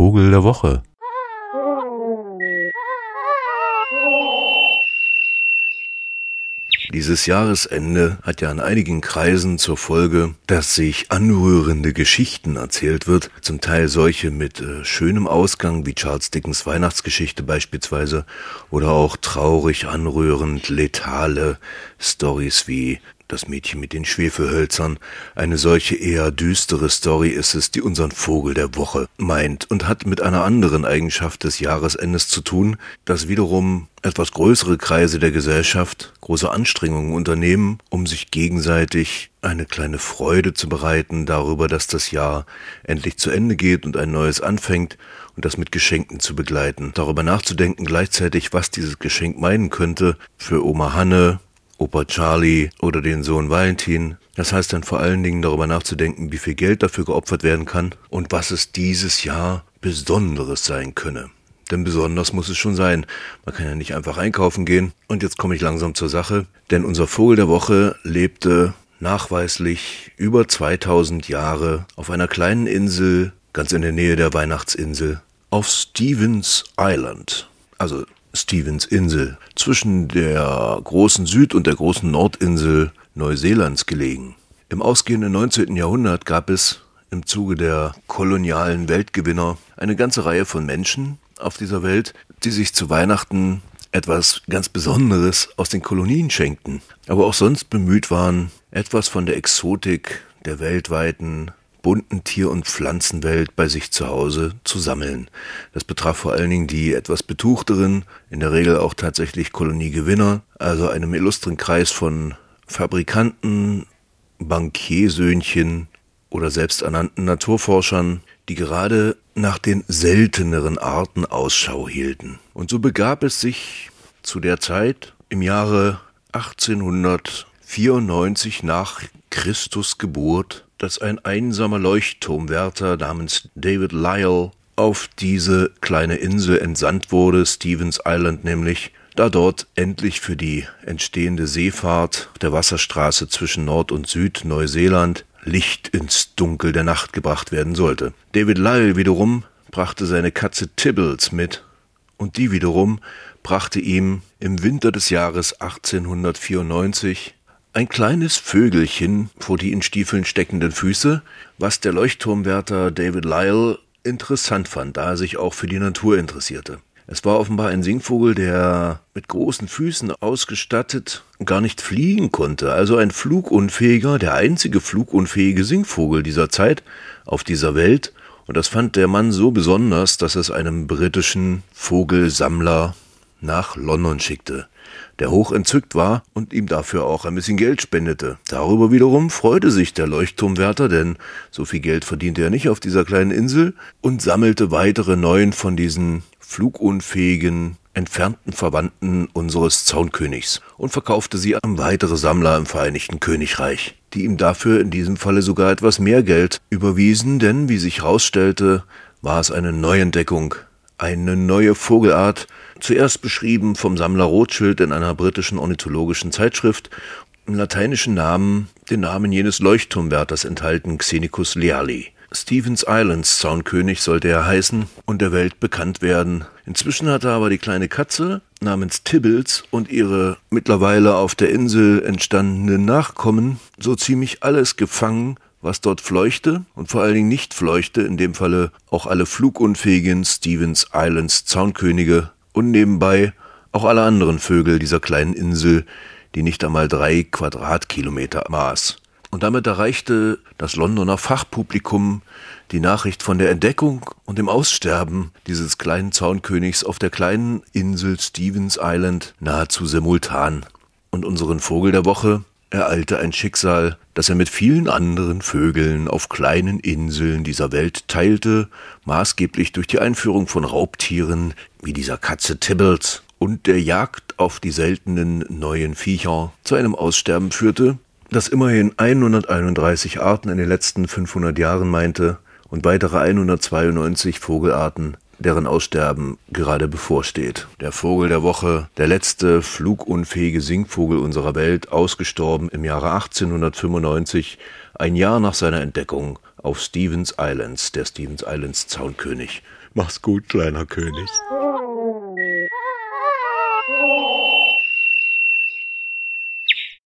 Vogel der Woche. Dieses Jahresende hat ja in einigen Kreisen zur Folge, dass sich anrührende Geschichten erzählt wird, zum Teil solche mit äh, schönem Ausgang wie Charles Dickens Weihnachtsgeschichte beispielsweise oder auch traurig anrührend letale Stories wie das Mädchen mit den Schwefelhölzern. Eine solche eher düstere Story ist es, die unseren Vogel der Woche meint und hat mit einer anderen Eigenschaft des Jahresendes zu tun, dass wiederum etwas größere Kreise der Gesellschaft große Anstrengungen unternehmen, um sich gegenseitig eine kleine Freude zu bereiten darüber, dass das Jahr endlich zu Ende geht und ein neues anfängt und das mit Geschenken zu begleiten. Darüber nachzudenken gleichzeitig, was dieses Geschenk meinen könnte für Oma Hanne, Opa Charlie oder den Sohn Valentin. Das heißt dann vor allen Dingen darüber nachzudenken, wie viel Geld dafür geopfert werden kann und was es dieses Jahr Besonderes sein könne. Denn besonders muss es schon sein. Man kann ja nicht einfach einkaufen gehen. Und jetzt komme ich langsam zur Sache. Denn unser Vogel der Woche lebte nachweislich über 2000 Jahre auf einer kleinen Insel ganz in der Nähe der Weihnachtsinsel auf Stevens Island. Also Stevens Insel, zwischen der großen Süd- und der großen Nordinsel Neuseelands gelegen. Im ausgehenden 19. Jahrhundert gab es im Zuge der kolonialen Weltgewinner eine ganze Reihe von Menschen auf dieser Welt, die sich zu Weihnachten etwas ganz Besonderes aus den Kolonien schenkten, aber auch sonst bemüht waren, etwas von der Exotik der weltweiten bunten Tier- und Pflanzenwelt bei sich zu Hause zu sammeln. Das betraf vor allen Dingen die etwas betuchteren, in der Regel auch tatsächlich Koloniegewinner, also einem illustren Kreis von Fabrikanten, Bankiersöhnchen oder selbsternannten Naturforschern, die gerade nach den selteneren Arten Ausschau hielten. Und so begab es sich zu der Zeit im Jahre 1894 nach Christus Geburt dass ein einsamer Leuchtturmwärter namens David Lyle auf diese kleine Insel entsandt wurde, Stevens Island nämlich, da dort endlich für die entstehende Seefahrt der Wasserstraße zwischen Nord- und Süd-Neuseeland Licht ins Dunkel der Nacht gebracht werden sollte. David Lyle wiederum brachte seine Katze Tibbles mit, und die wiederum brachte ihm im Winter des Jahres 1894 ein kleines Vögelchen vor die in Stiefeln steckenden Füße, was der Leuchtturmwärter David Lyle interessant fand, da er sich auch für die Natur interessierte. Es war offenbar ein Singvogel, der mit großen Füßen ausgestattet gar nicht fliegen konnte, also ein flugunfähiger, der einzige flugunfähige Singvogel dieser Zeit auf dieser Welt, und das fand der Mann so besonders, dass es einem britischen Vogelsammler nach London schickte der hoch entzückt war und ihm dafür auch ein bisschen Geld spendete. Darüber wiederum freute sich der Leuchtturmwärter, denn so viel Geld verdiente er nicht auf dieser kleinen Insel und sammelte weitere neun von diesen flugunfähigen entfernten Verwandten unseres Zaunkönigs und verkaufte sie an weitere Sammler im Vereinigten Königreich, die ihm dafür in diesem Falle sogar etwas mehr Geld überwiesen, denn wie sich herausstellte, war es eine Neuentdeckung, eine neue Vogelart, zuerst beschrieben vom Sammler Rothschild in einer britischen ornithologischen Zeitschrift, im lateinischen Namen den Namen jenes Leuchtturmwärters enthalten, Xenicus leali. Stevens Islands Zaunkönig sollte er heißen und der Welt bekannt werden. Inzwischen hatte aber die kleine Katze namens Tibbles und ihre mittlerweile auf der Insel entstandenen Nachkommen so ziemlich alles gefangen, was dort fleuchte und vor allen Dingen nicht fleuchte, in dem Falle auch alle flugunfähigen Stevens Islands Zaunkönige und nebenbei auch alle anderen Vögel dieser kleinen Insel, die nicht einmal drei Quadratkilometer maß. Und damit erreichte das Londoner Fachpublikum die Nachricht von der Entdeckung und dem Aussterben dieses kleinen Zaunkönigs auf der kleinen Insel Stevens Island nahezu simultan. Und unseren Vogel der Woche ereilte ein Schicksal, das er mit vielen anderen Vögeln auf kleinen Inseln dieser Welt teilte, maßgeblich durch die Einführung von Raubtieren wie dieser Katze Tibbles und der Jagd auf die seltenen neuen Viecher zu einem Aussterben führte, das immerhin 131 Arten in den letzten 500 Jahren meinte und weitere 192 Vogelarten deren Aussterben gerade bevorsteht. Der Vogel der Woche, der letzte flugunfähige Singvogel unserer Welt, ausgestorben im Jahre 1895 ein Jahr nach seiner Entdeckung auf Stevens Islands, der Stevens Islands Zaunkönig. Mach's gut, kleiner König.